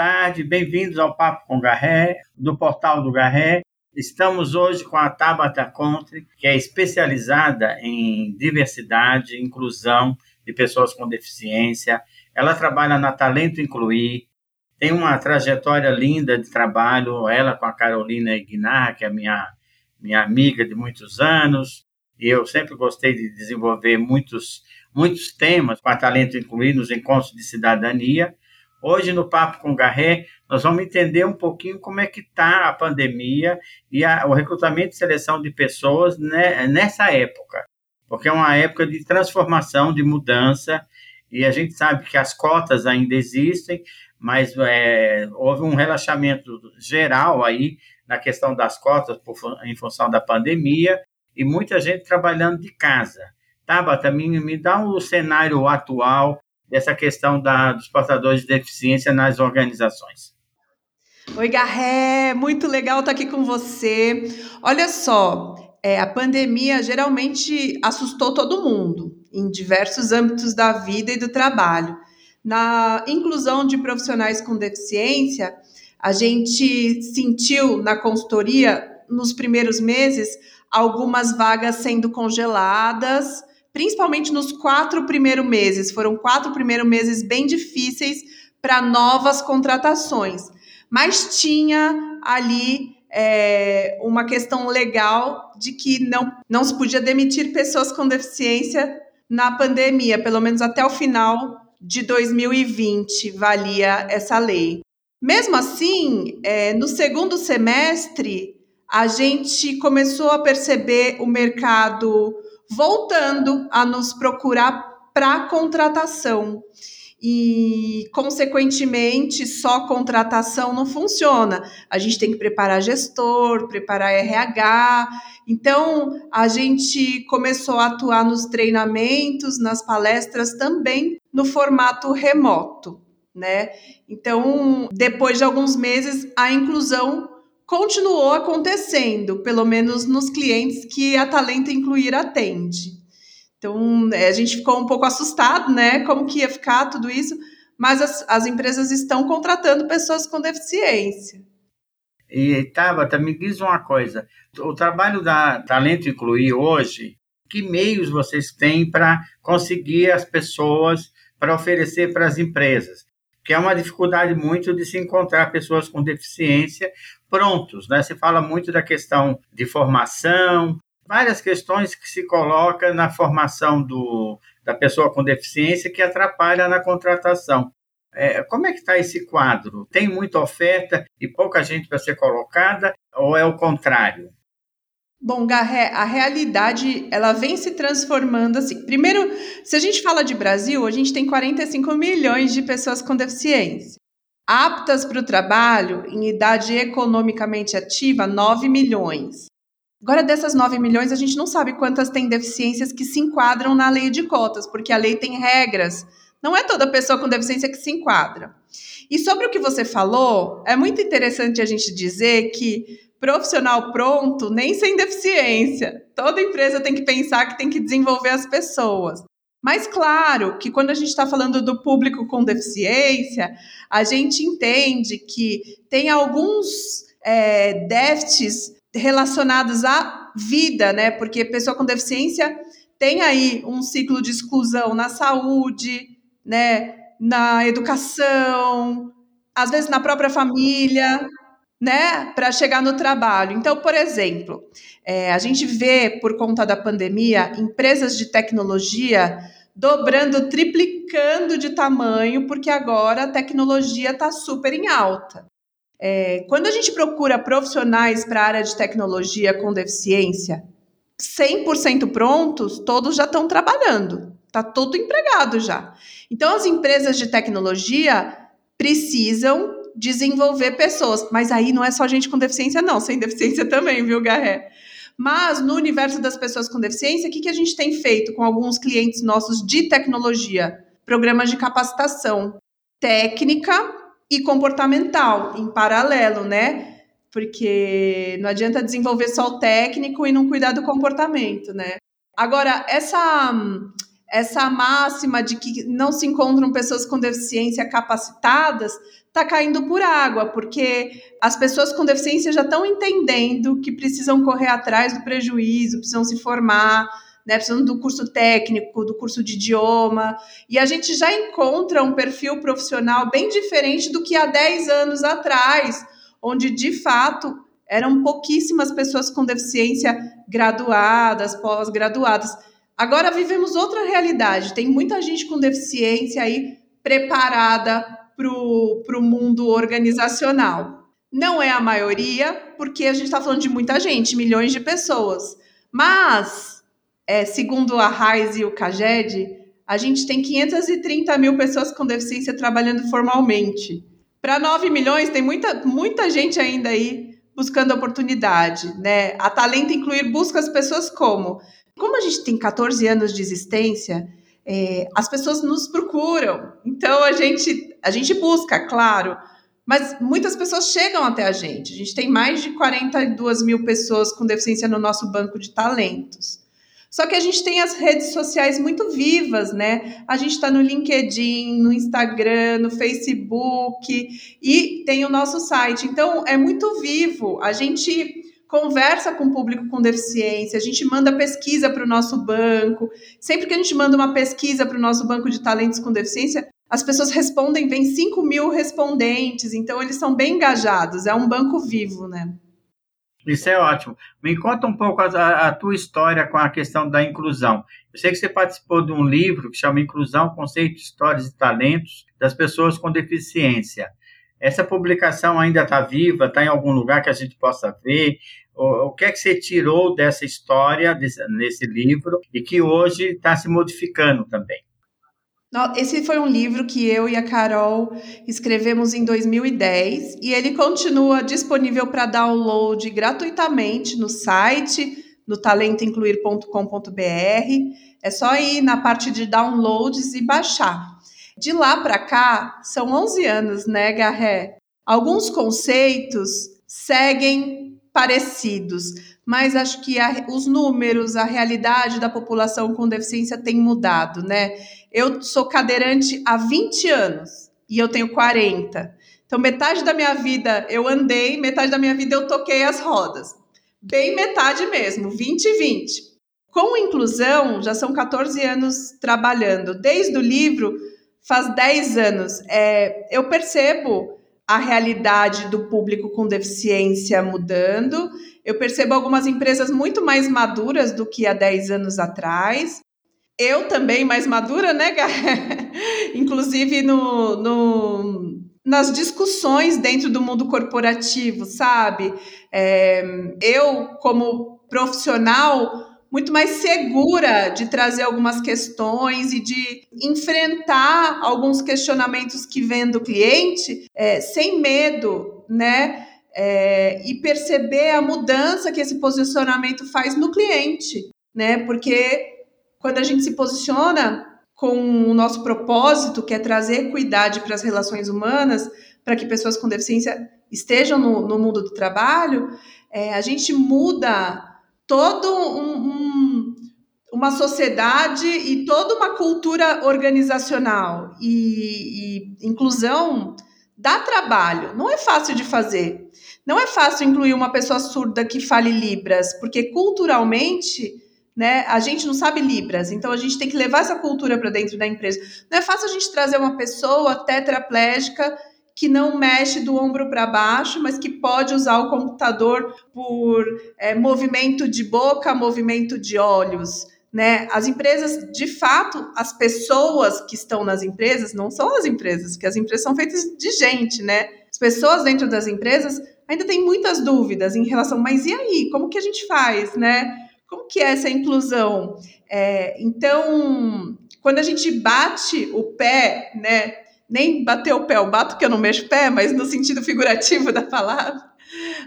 tarde, bem-vindos ao Papo com Garré, do Portal do Garré. Estamos hoje com a Tabata Contre, que é especializada em diversidade inclusão de pessoas com deficiência. Ela trabalha na Talento Incluir, tem uma trajetória linda de trabalho, ela com a Carolina Ignar, que é minha, minha amiga de muitos anos, e eu sempre gostei de desenvolver muitos, muitos temas com a Talento Incluir nos encontros de cidadania. Hoje, no Papo com Garré, nós vamos entender um pouquinho como é que está a pandemia e a, o recrutamento e seleção de pessoas né, nessa época, porque é uma época de transformação, de mudança, e a gente sabe que as cotas ainda existem, mas é, houve um relaxamento geral aí na questão das cotas por, em função da pandemia e muita gente trabalhando de casa. Tabata, me, me dá o cenário atual dessa questão da, dos portadores de deficiência nas organizações. Oi, Garré, muito legal estar aqui com você. Olha só, é, a pandemia geralmente assustou todo mundo, em diversos âmbitos da vida e do trabalho. Na inclusão de profissionais com deficiência, a gente sentiu na consultoria, nos primeiros meses, algumas vagas sendo congeladas, principalmente nos quatro primeiros meses. Foram quatro primeiros meses bem difíceis para novas contratações mas tinha ali é, uma questão legal de que não, não se podia demitir pessoas com deficiência na pandemia, pelo menos até o final de 2020 valia essa lei. Mesmo assim, é, no segundo semestre, a gente começou a perceber o mercado voltando a nos procurar para contratação e, consequentemente, só contratação não funciona. A gente tem que preparar gestor, preparar RH. Então, a gente começou a atuar nos treinamentos, nas palestras também no formato remoto, né? Então, depois de alguns meses, a inclusão continuou acontecendo, pelo menos nos clientes que a Talento Incluir atende. Então, é, a gente ficou um pouco assustado, né? Como que ia ficar tudo isso, mas as, as empresas estão contratando pessoas com deficiência. E, Tabata, me diz uma coisa: o trabalho da Talento Incluir hoje, que meios vocês têm para conseguir as pessoas, para oferecer para as empresas? Que é uma dificuldade muito de se encontrar pessoas com deficiência prontos, né? Se fala muito da questão de formação, várias questões que se coloca na formação do, da pessoa com deficiência que atrapalha na contratação. É, como é que está esse quadro? Tem muita oferta e pouca gente para ser colocada ou é o contrário? Bom, Garré, a realidade ela vem se transformando assim. Primeiro, se a gente fala de Brasil, a gente tem 45 milhões de pessoas com deficiência. Aptas para o trabalho, em idade economicamente ativa, 9 milhões. Agora, dessas 9 milhões, a gente não sabe quantas têm deficiências que se enquadram na lei de cotas, porque a lei tem regras. Não é toda pessoa com deficiência que se enquadra. E sobre o que você falou, é muito interessante a gente dizer que profissional pronto nem sem deficiência. Toda empresa tem que pensar que tem que desenvolver as pessoas. Mas claro que quando a gente está falando do público com deficiência, a gente entende que tem alguns é, déficits relacionados à vida, né? Porque pessoa com deficiência tem aí um ciclo de exclusão na saúde, né? Na educação, às vezes na própria família, né? Para chegar no trabalho. Então, por exemplo, é, a gente vê por conta da pandemia empresas de tecnologia dobrando, triplicando de tamanho, porque agora a tecnologia está super em alta. É, quando a gente procura profissionais para a área de tecnologia com deficiência, 100% prontos, todos já estão trabalhando, está todo empregado já. Então, as empresas de tecnologia precisam desenvolver pessoas, mas aí não é só gente com deficiência, não, sem deficiência também, viu, Garré? Mas no universo das pessoas com deficiência, o que, que a gente tem feito com alguns clientes nossos de tecnologia? Programas de capacitação técnica e comportamental em paralelo, né? Porque não adianta desenvolver só o técnico e não cuidar do comportamento, né? Agora, essa essa máxima de que não se encontram pessoas com deficiência capacitadas está caindo por água, porque as pessoas com deficiência já estão entendendo que precisam correr atrás do prejuízo, precisam se formar, né, precisam do curso técnico, do curso de idioma, e a gente já encontra um perfil profissional bem diferente do que há 10 anos atrás, onde de fato eram pouquíssimas pessoas com deficiência graduadas, pós-graduadas. Agora vivemos outra realidade, tem muita gente com deficiência aí preparada para o mundo organizacional. Não é a maioria, porque a gente está falando de muita gente, milhões de pessoas. Mas, é, segundo a Raiz e o CAGED, a gente tem 530 mil pessoas com deficiência trabalhando formalmente. Para 9 milhões, tem muita, muita gente ainda aí buscando oportunidade, né? A Talento Incluir busca as pessoas como? Como a gente tem 14 anos de existência, é, as pessoas nos procuram. Então a gente, a gente busca, claro, mas muitas pessoas chegam até a gente. A gente tem mais de 42 mil pessoas com deficiência no nosso banco de talentos. Só que a gente tem as redes sociais muito vivas, né? A gente está no LinkedIn, no Instagram, no Facebook e tem o nosso site. Então é muito vivo. A gente conversa com o público com deficiência, a gente manda pesquisa para o nosso banco. Sempre que a gente manda uma pesquisa para o nosso banco de talentos com deficiência, as pessoas respondem, vem 5 mil respondentes, então eles são bem engajados, é um banco vivo, né? Isso é ótimo. Me conta um pouco a, a, tua história com a questão da inclusão. Eu sei que você participou de um livro que chama Inclusão, Conceitos, Histórias e Talentos das Pessoas com Deficiência. Essa publicação ainda está viva? Está em algum lugar que a gente possa ver? O, o que é que você tirou dessa história, desse, nesse livro, e que hoje está se modificando também? Esse foi um livro que eu e a Carol escrevemos em 2010 e ele continua disponível para download gratuitamente no site, no talentoincluir.com.br. É só ir na parte de downloads e baixar. De lá para cá, são 11 anos, né, Garré? Alguns conceitos seguem parecidos, mas acho que a, os números, a realidade da população com deficiência tem mudado, né? Eu sou cadeirante há 20 anos e eu tenho 40. Então, metade da minha vida eu andei, metade da minha vida eu toquei as rodas. Bem metade mesmo, 20 e 20. Com inclusão, já são 14 anos trabalhando. Desde o livro, faz 10 anos. É, eu percebo a realidade do público com deficiência mudando. Eu percebo algumas empresas muito mais maduras do que há 10 anos atrás. Eu também mais madura, né, Inclusive no, no, nas discussões dentro do mundo corporativo, sabe? É, eu, como profissional, muito mais segura de trazer algumas questões e de enfrentar alguns questionamentos que vêm do cliente é, sem medo, né? É, e perceber a mudança que esse posicionamento faz no cliente, né? Porque quando a gente se posiciona com o nosso propósito, que é trazer equidade para as relações humanas, para que pessoas com deficiência estejam no, no mundo do trabalho, é, a gente muda todo um, um, uma sociedade e toda uma cultura organizacional e, e inclusão dá trabalho, não é fácil de fazer. Não é fácil incluir uma pessoa surda que fale Libras, porque culturalmente, né, a gente não sabe Libras, então a gente tem que levar essa cultura para dentro da empresa. Não é fácil a gente trazer uma pessoa tetraplégica que não mexe do ombro para baixo, mas que pode usar o computador por é, movimento de boca, movimento de olhos. Né? As empresas, de fato, as pessoas que estão nas empresas não são as empresas, porque as empresas são feitas de gente, né? As pessoas dentro das empresas ainda têm muitas dúvidas em relação, mas e aí? Como que a gente faz, né? Como que é essa inclusão? É, então, quando a gente bate o pé, né? Nem bater o pé, eu bato que eu não mexo o pé, mas no sentido figurativo da palavra,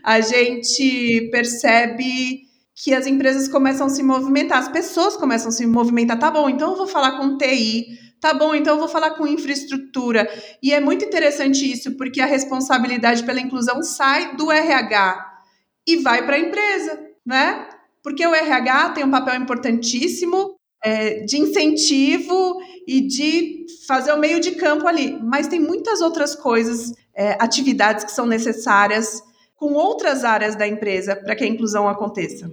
a gente percebe que as empresas começam a se movimentar, as pessoas começam a se movimentar. Tá bom, então eu vou falar com TI, tá bom, então eu vou falar com infraestrutura. E é muito interessante isso, porque a responsabilidade pela inclusão sai do RH e vai para a empresa, né? Porque o RH tem um papel importantíssimo é, de incentivo e de fazer o meio de campo ali. Mas tem muitas outras coisas, é, atividades que são necessárias com outras áreas da empresa para que a inclusão aconteça.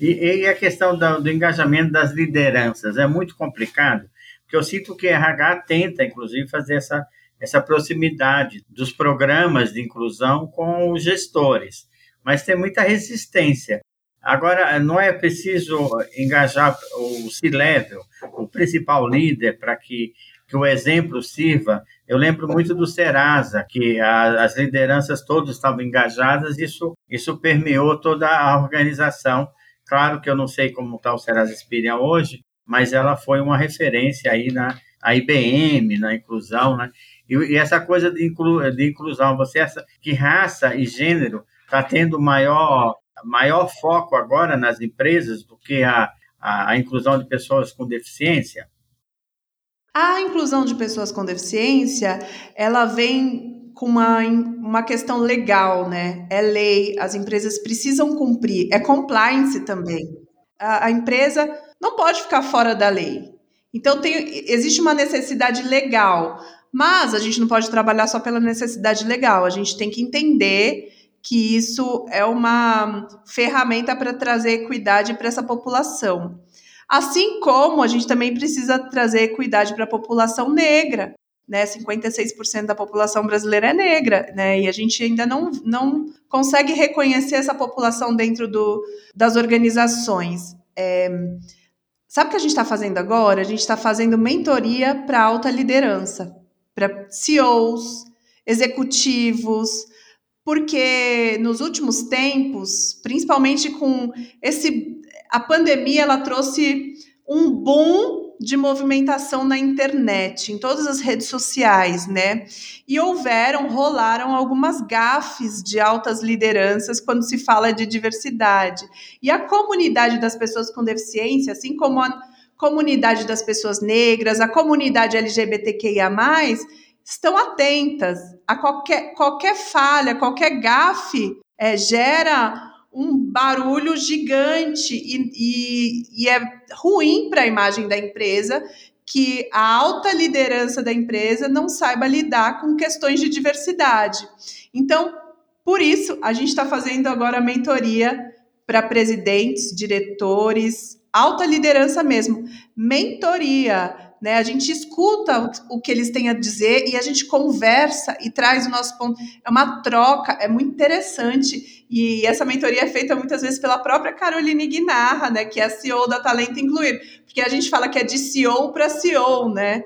E, e a questão do, do, engajamento das lideranças é muito complicado, porque eu sinto que a RH tenta, inclusive, fazer essa, essa proximidade dos programas de inclusão com os gestores, mas tem muita resistência. Agora, não é preciso engajar o C-level, o principal líder, para que, que o exemplo sirva. Eu lembro muito do Serasa, que a, as lideranças todas estavam engajadas, isso, isso permeou toda a organização Claro que eu não sei como está o Serasa Experian hoje, mas ela foi uma referência aí na a IBM, na inclusão, né? E, e essa coisa de, inclu, de inclusão, você essa que raça e gênero está tendo maior maior foco agora nas empresas do que a, a, a inclusão de pessoas com deficiência? A inclusão de pessoas com deficiência, ela vem com uma, uma questão legal, né? É lei, as empresas precisam cumprir, é compliance também. A, a empresa não pode ficar fora da lei. Então, tem, existe uma necessidade legal, mas a gente não pode trabalhar só pela necessidade legal, a gente tem que entender que isso é uma ferramenta para trazer equidade para essa população. Assim como a gente também precisa trazer equidade para a população negra, né, 56% da população brasileira é negra, né, e a gente ainda não, não consegue reconhecer essa população dentro do, das organizações. É, sabe o que a gente está fazendo agora? A gente está fazendo mentoria para alta liderança, para CEOs, executivos, porque nos últimos tempos, principalmente com esse a pandemia, ela trouxe um boom de movimentação na internet, em todas as redes sociais, né? E houveram, rolaram algumas gafes de altas lideranças quando se fala de diversidade. E a comunidade das pessoas com deficiência, assim como a comunidade das pessoas negras, a comunidade LGBTQIA, estão atentas a qualquer, qualquer falha, qualquer gafe é, gera um barulho gigante e, e, e é ruim para a imagem da empresa que a alta liderança da empresa não saiba lidar com questões de diversidade. Então, por isso, a gente está fazendo agora a mentoria para presidentes, diretores, alta liderança mesmo. Mentoria né? A gente escuta o que eles têm a dizer e a gente conversa e traz o nosso ponto. É uma troca, é muito interessante. E essa mentoria é feita muitas vezes pela própria Caroline Guinarra, né? Que é a CEO da Talento Incluir. Porque a gente fala que é de CEO para CEO, né?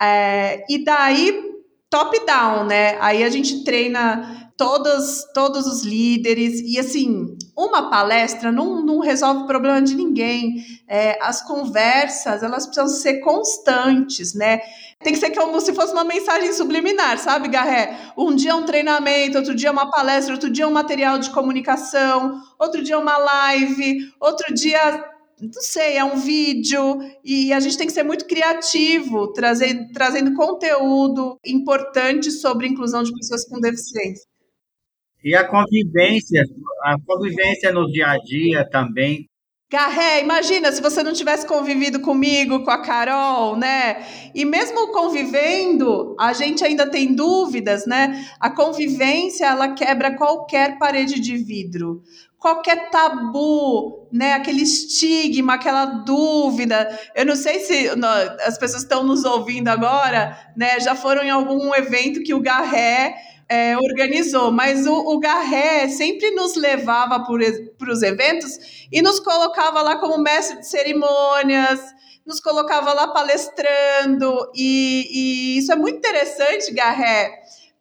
É, e daí, top-down, né? Aí a gente treina todos, todos os líderes. E assim, uma palestra não, não resolve o problema de ninguém. É, as conversas, elas precisam ser constantes, né? Tem que ser como se fosse uma mensagem subliminar, sabe, Garré? Um dia é um treinamento, outro dia é uma palestra, outro dia é um material de comunicação, outro dia é uma live, outro dia não sei, é um vídeo, e a gente tem que ser muito criativo, trazer, trazendo conteúdo importante sobre inclusão de pessoas com deficiência. E a convivência, a convivência no dia a dia também. Garré, imagina se você não tivesse convivido comigo, com a Carol, né? E mesmo convivendo, a gente ainda tem dúvidas, né? A convivência, ela quebra qualquer parede de vidro qualquer tabu, né, aquele estigma, aquela dúvida. Eu não sei se as pessoas estão nos ouvindo agora, né, já foram em algum evento que o Garré é, organizou, mas o, o Garré sempre nos levava para os eventos e nos colocava lá como mestre de cerimônias, nos colocava lá palestrando, e, e isso é muito interessante, Garré,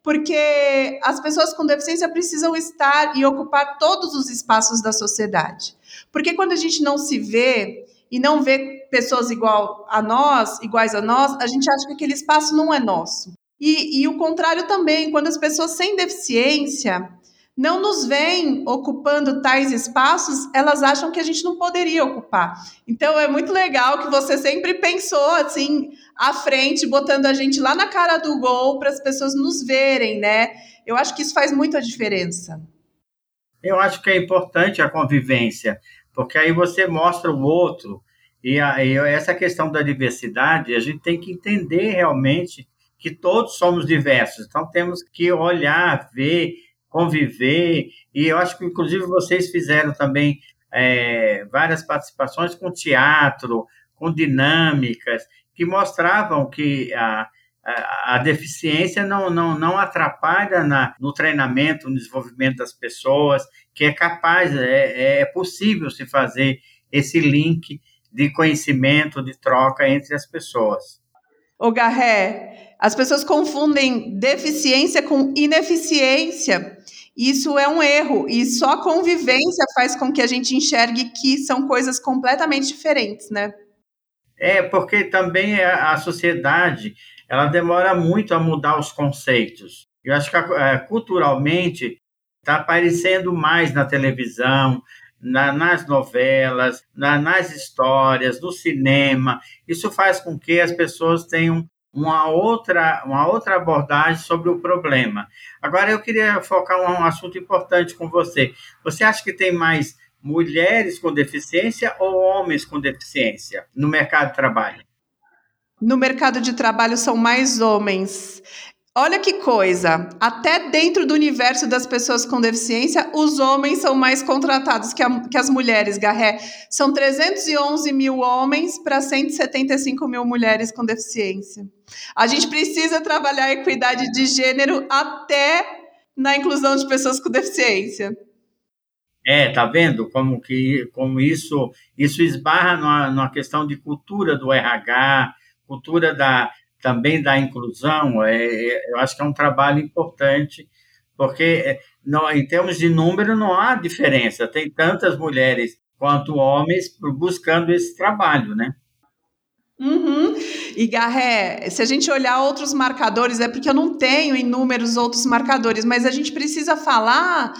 porque as pessoas com deficiência precisam estar e ocupar todos os espaços da sociedade. Porque quando a gente não se vê e não vê pessoas igual a nós, iguais a nós, a gente acha que aquele espaço não é nosso. E, e o contrário também, quando as pessoas sem deficiência não nos veem ocupando tais espaços, elas acham que a gente não poderia ocupar. Então é muito legal que você sempre pensou assim à frente, botando a gente lá na cara do gol para as pessoas nos verem, né? Eu acho que isso faz muita diferença. Eu acho que é importante a convivência, porque aí você mostra o outro e, a, e essa questão da diversidade, a gente tem que entender realmente que todos somos diversos. Então temos que olhar, ver conviver, e eu acho que, inclusive, vocês fizeram também é, várias participações com teatro, com dinâmicas, que mostravam que a, a, a deficiência não, não, não atrapalha na, no treinamento, no desenvolvimento das pessoas, que é capaz, é, é possível se fazer esse link de conhecimento, de troca entre as pessoas. O Garré, as pessoas confundem deficiência com ineficiência. Isso é um erro e só a convivência faz com que a gente enxergue que são coisas completamente diferentes, né? É, porque também a sociedade ela demora muito a mudar os conceitos. Eu acho que é, culturalmente está aparecendo mais na televisão, na, nas novelas, na, nas histórias, no cinema. Isso faz com que as pessoas tenham uma outra, uma outra abordagem sobre o problema. Agora, eu queria focar um, um assunto importante com você. Você acha que tem mais mulheres com deficiência ou homens com deficiência no mercado de trabalho? No mercado de trabalho são mais homens. Olha que coisa, até dentro do universo das pessoas com deficiência, os homens são mais contratados que, a, que as mulheres, Garré. São 311 mil homens para 175 mil mulheres com deficiência. A gente precisa trabalhar a equidade de gênero até na inclusão de pessoas com deficiência. É, tá vendo como que como isso isso esbarra numa, numa questão de cultura do RH, cultura da também da inclusão, é, é, eu acho que é um trabalho importante, porque é, não, em termos de número não há diferença, tem tantas mulheres quanto homens buscando esse trabalho, né? Uhum. E Garré, se a gente olhar outros marcadores, é porque eu não tenho inúmeros outros marcadores, mas a gente precisa falar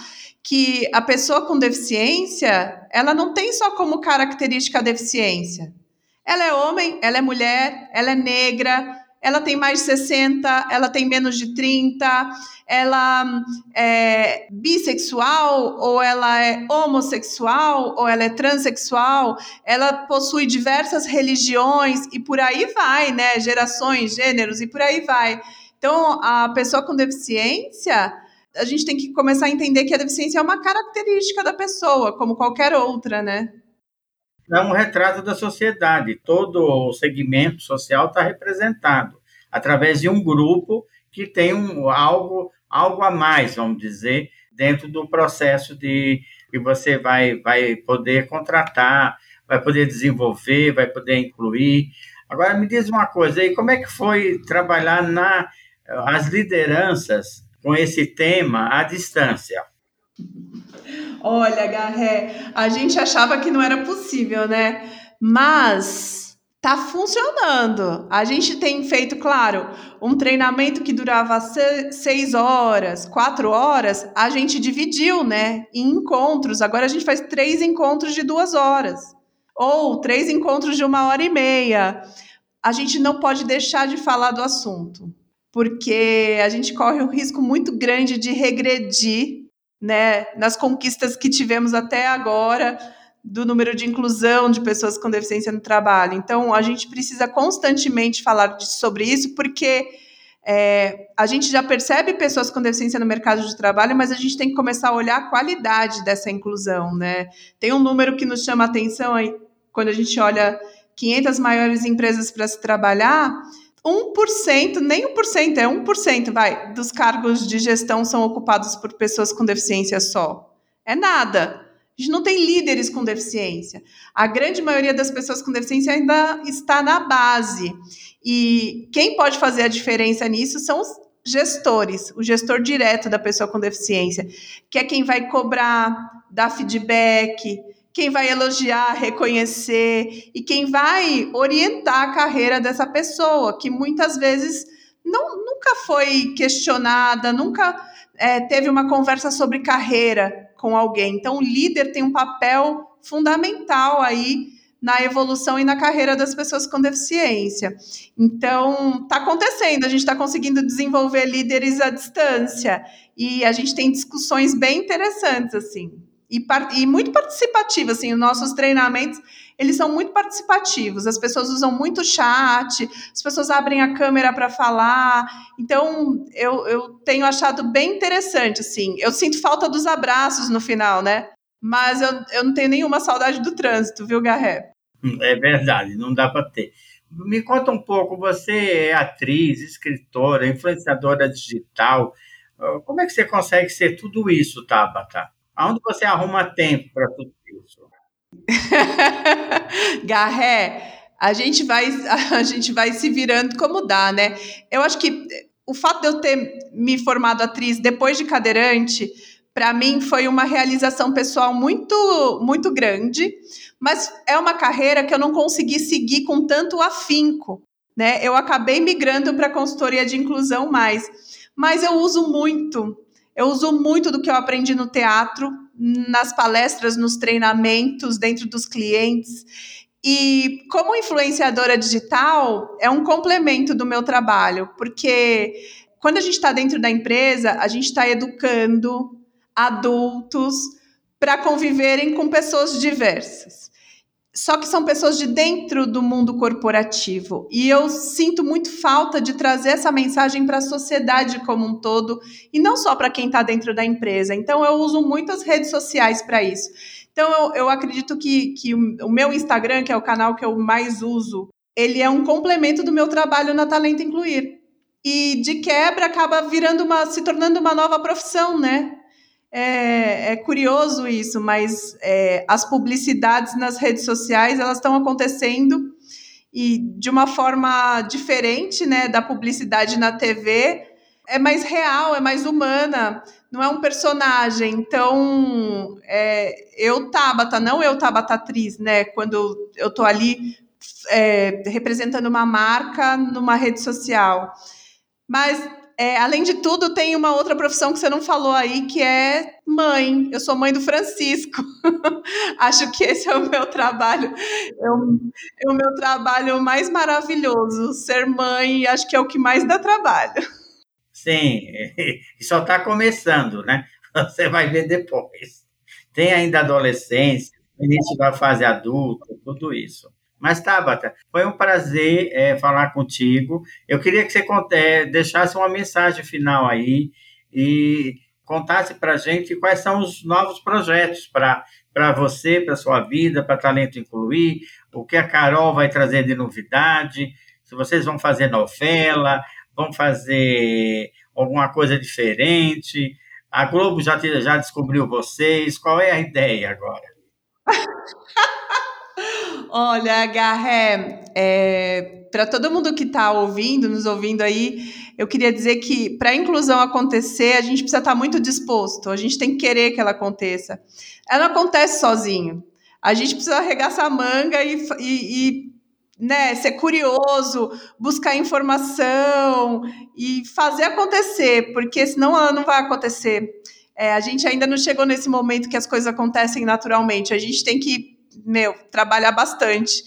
que a pessoa com deficiência, ela não tem só como característica a deficiência. Ela é homem, ela é mulher, ela é negra, ela tem mais de 60, ela tem menos de 30, ela é bissexual, ou ela é homossexual, ou ela é transexual, ela possui diversas religiões e por aí vai, né? Gerações, gêneros e por aí vai. Então, a pessoa com deficiência, a gente tem que começar a entender que a deficiência é uma característica da pessoa, como qualquer outra, né? É um retrato da sociedade. Todo o segmento social está representado através de um grupo que tem um, algo, algo a mais, vamos dizer, dentro do processo de que você vai, vai poder contratar, vai poder desenvolver, vai poder incluir. Agora me diz uma coisa aí, como é que foi trabalhar na as lideranças com esse tema à distância? Olha, Garré, a gente achava que não era possível, né? Mas tá funcionando. A gente tem feito, claro, um treinamento que durava seis horas, quatro horas, a gente dividiu, né? Em encontros. Agora a gente faz três encontros de duas horas. Ou três encontros de uma hora e meia. A gente não pode deixar de falar do assunto, porque a gente corre um risco muito grande de regredir né, nas conquistas que tivemos até agora do número de inclusão de pessoas com deficiência no trabalho. Então, a gente precisa constantemente falar de, sobre isso, porque é, a gente já percebe pessoas com deficiência no mercado de trabalho, mas a gente tem que começar a olhar a qualidade dessa inclusão, né? Tem um número que nos chama a atenção aí, quando a gente olha 500 maiores empresas para se trabalhar, 1%, nem 1%, é 1%, vai, dos cargos de gestão são ocupados por pessoas com deficiência só. É nada. A gente não tem líderes com deficiência. A grande maioria das pessoas com deficiência ainda está na base. E quem pode fazer a diferença nisso são os gestores, o gestor direto da pessoa com deficiência, que é quem vai cobrar, dar feedback, quem vai elogiar, reconhecer e quem vai orientar a carreira dessa pessoa, que muitas vezes não, nunca foi questionada, nunca é, teve uma conversa sobre carreira com alguém. Então, o líder tem um papel fundamental aí na evolução e na carreira das pessoas com deficiência. Então, está acontecendo, a gente está conseguindo desenvolver líderes à distância e a gente tem discussões bem interessantes, assim, e, e muito participativas, assim, os nossos treinamentos, eles são muito participativos, as pessoas usam muito chat, as pessoas abrem a câmera para falar, então eu, eu tenho achado bem interessante, assim, eu sinto falta dos abraços no final, né? mas eu, eu não tenho nenhuma saudade do trânsito, viu, Garré? É verdade, não dá para ter. Me conta um pouco, você é atriz, escritora, influenciadora digital. Como é que você consegue ser tudo isso, Tabata? Aonde você arruma tempo para tudo isso? Garré, a gente vai a gente vai se virando como dá, né? Eu acho que o fato de eu ter me formado atriz depois de cadeirante para mim foi uma realização pessoal muito muito grande, mas é uma carreira que eu não consegui seguir com tanto afinco, né? Eu acabei migrando para consultoria de inclusão mais, mas eu uso muito, eu uso muito do que eu aprendi no teatro, nas palestras, nos treinamentos, dentro dos clientes. E como influenciadora digital, é um complemento do meu trabalho, porque quando a gente está dentro da empresa, a gente está educando, adultos para conviverem com pessoas diversas. Só que são pessoas de dentro do mundo corporativo. E eu sinto muito falta de trazer essa mensagem para a sociedade como um todo, e não só para quem está dentro da empresa. Então, eu uso muitas redes sociais para isso. Então, eu, eu acredito que, que o meu Instagram, que é o canal que eu mais uso, ele é um complemento do meu trabalho na Talento Incluir. E de quebra acaba virando uma, se tornando uma nova profissão, né? É, é, curioso isso, mas é, as publicidades nas redes sociais elas estão acontecendo e de uma forma diferente, né, da publicidade na TV. É mais real, é mais humana, não é um personagem. Então, é, eu Tabata, não eu Tabata atriz, né? Quando eu tô ali é, representando uma marca numa rede social. Mas é, além de tudo, tem uma outra profissão que você não falou aí, que é mãe. Eu sou mãe do Francisco. acho que esse é o meu trabalho. É o, é o meu trabalho mais maravilhoso. Ser mãe, acho que é o que mais dá trabalho. Sim, e só está começando, né? Você vai ver depois. Tem ainda adolescência, início da fase adulta, tudo isso. Mas, Tabata, foi um prazer é, falar contigo. Eu queria que você conte, deixasse uma mensagem final aí e contasse para a gente quais são os novos projetos para você, para sua vida, para Talento Incluir, o que a Carol vai trazer de novidade, se vocês vão fazer novela, vão fazer alguma coisa diferente. A Globo já, já descobriu vocês, qual é a ideia agora? Olha, Garré, é, para todo mundo que está ouvindo, nos ouvindo aí, eu queria dizer que para a inclusão acontecer, a gente precisa estar tá muito disposto, a gente tem que querer que ela aconteça. Ela não acontece sozinho. A gente precisa arregaçar a manga e, e, e né, ser curioso, buscar informação e fazer acontecer, porque senão ela não vai acontecer. É, a gente ainda não chegou nesse momento que as coisas acontecem naturalmente. A gente tem que meu, trabalhar bastante.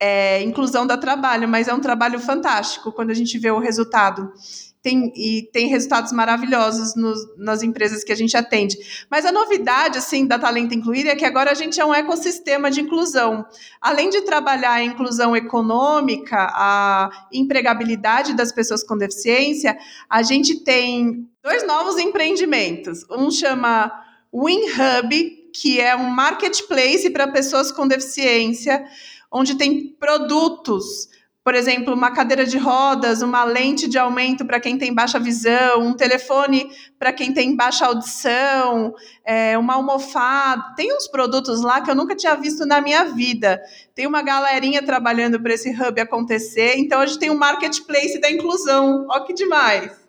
É, inclusão dá trabalho, mas é um trabalho fantástico quando a gente vê o resultado. Tem, e tem resultados maravilhosos nos, nas empresas que a gente atende. Mas a novidade, assim, da Talento Incluir é que agora a gente é um ecossistema de inclusão. Além de trabalhar a inclusão econômica, a empregabilidade das pessoas com deficiência, a gente tem dois novos empreendimentos. Um chama WinHub, que é um marketplace para pessoas com deficiência, onde tem produtos, por exemplo, uma cadeira de rodas, uma lente de aumento para quem tem baixa visão, um telefone para quem tem baixa audição, é, uma almofada. Tem uns produtos lá que eu nunca tinha visto na minha vida. Tem uma galerinha trabalhando para esse hub acontecer. Então, a gente tem um marketplace da inclusão. Ó, que demais!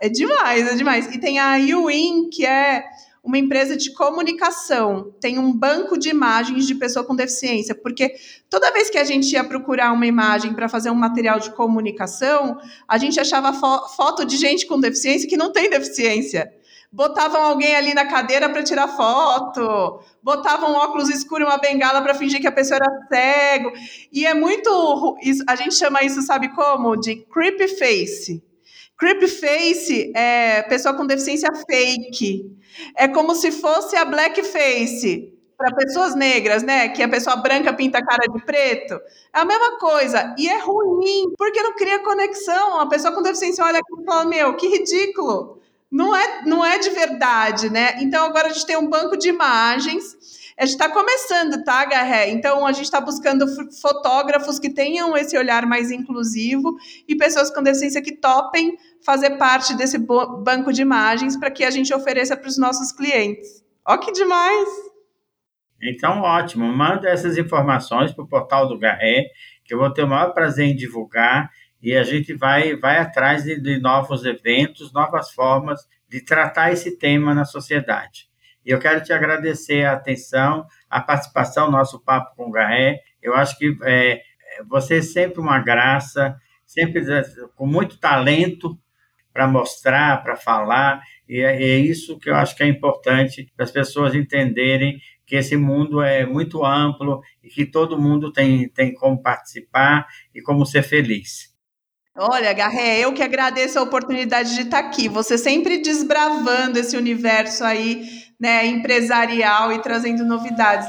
É demais, é demais. E tem a UIN, que é uma empresa de comunicação tem um banco de imagens de pessoa com deficiência, porque toda vez que a gente ia procurar uma imagem para fazer um material de comunicação, a gente achava fo foto de gente com deficiência que não tem deficiência. botavam alguém ali na cadeira para tirar foto, botavam um óculos escuro e uma bengala para fingir que a pessoa era cego. E é muito. A gente chama isso, sabe como? De creepy face. Creepy face é pessoa com deficiência fake. É como se fosse a blackface para pessoas negras, né? Que a pessoa branca pinta a cara de preto. É a mesma coisa. E é ruim, porque não cria conexão. A pessoa com deficiência olha aqui e fala: Meu, que ridículo não é, não é de verdade, né? Então agora a gente tem um banco de imagens. A gente está começando, tá, Garré? Então a gente está buscando fotógrafos que tenham esse olhar mais inclusivo e pessoas com deficiência que topem fazer parte desse banco de imagens para que a gente ofereça para os nossos clientes. Ó, que demais! Então, ótimo. Manda essas informações para o portal do Garré, que eu vou ter o maior prazer em divulgar e a gente vai, vai atrás de, de novos eventos, novas formas de tratar esse tema na sociedade. E eu quero te agradecer a atenção, a participação no nosso Papo com o Garré. Eu acho que é, você é sempre uma graça, sempre com muito talento para mostrar, para falar, e é, é isso que eu acho que é importante para as pessoas entenderem que esse mundo é muito amplo e que todo mundo tem, tem como participar e como ser feliz. Olha, Garré, eu que agradeço a oportunidade de estar aqui. Você sempre desbravando esse universo aí, né, empresarial e trazendo novidades.